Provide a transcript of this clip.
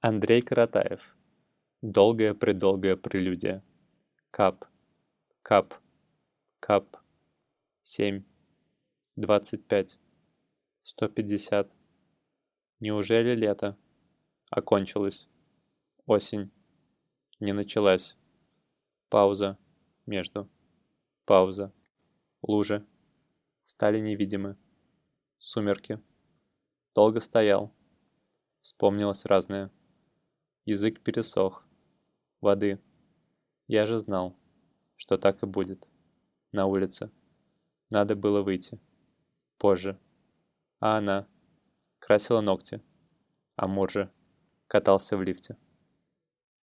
Андрей Каратаев. Долгая-предолгая прелюдия. Кап. Кап. Кап. Семь. Двадцать пять. Сто пятьдесят. Неужели лето? Окончилось. Осень. Не началась. Пауза. Между. Пауза. Лужи. Стали невидимы. Сумерки. Долго стоял. Вспомнилось разное. Язык пересох. Воды. Я же знал, что так и будет. На улице. Надо было выйти. Позже. А она красила ногти. А Муржа катался в лифте.